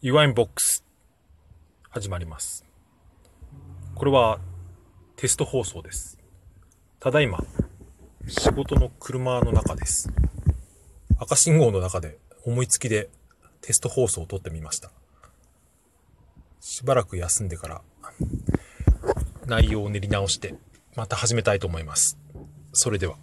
ユワインボックス始まります。これはテスト放送です。ただいま仕事の車の中です。赤信号の中で思いつきでテスト放送を撮ってみました。しばらく休んでから内容を練り直してまた始めたいと思います。それでは。